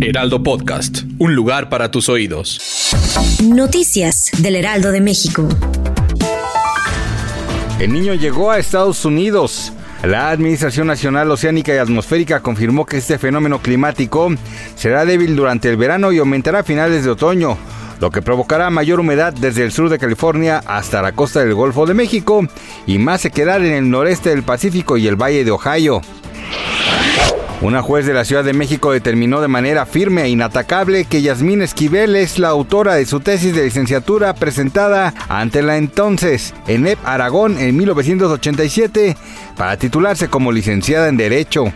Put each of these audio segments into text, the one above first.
Heraldo Podcast, un lugar para tus oídos. Noticias del Heraldo de México. El niño llegó a Estados Unidos. La Administración Nacional Oceánica y Atmosférica confirmó que este fenómeno climático será débil durante el verano y aumentará a finales de otoño, lo que provocará mayor humedad desde el sur de California hasta la costa del Golfo de México y más sequedad en el noreste del Pacífico y el Valle de Ohio. Una juez de la Ciudad de México determinó de manera firme e inatacable que Yasmín Esquivel es la autora de su tesis de licenciatura presentada ante la entonces ENEP Aragón en 1987 para titularse como licenciada en Derecho.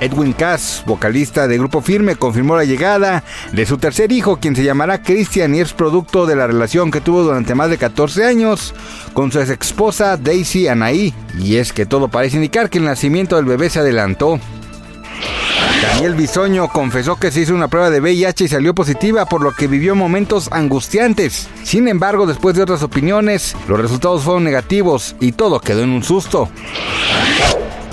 Edwin Cass, vocalista de Grupo Firme, confirmó la llegada de su tercer hijo, quien se llamará Christian y es producto de la relación que tuvo durante más de 14 años con su ex esposa Daisy Anaí. Y es que todo parece indicar que el nacimiento del bebé se adelantó. Daniel Bisoño confesó que se hizo una prueba de VIH y salió positiva, por lo que vivió momentos angustiantes. Sin embargo, después de otras opiniones, los resultados fueron negativos y todo quedó en un susto.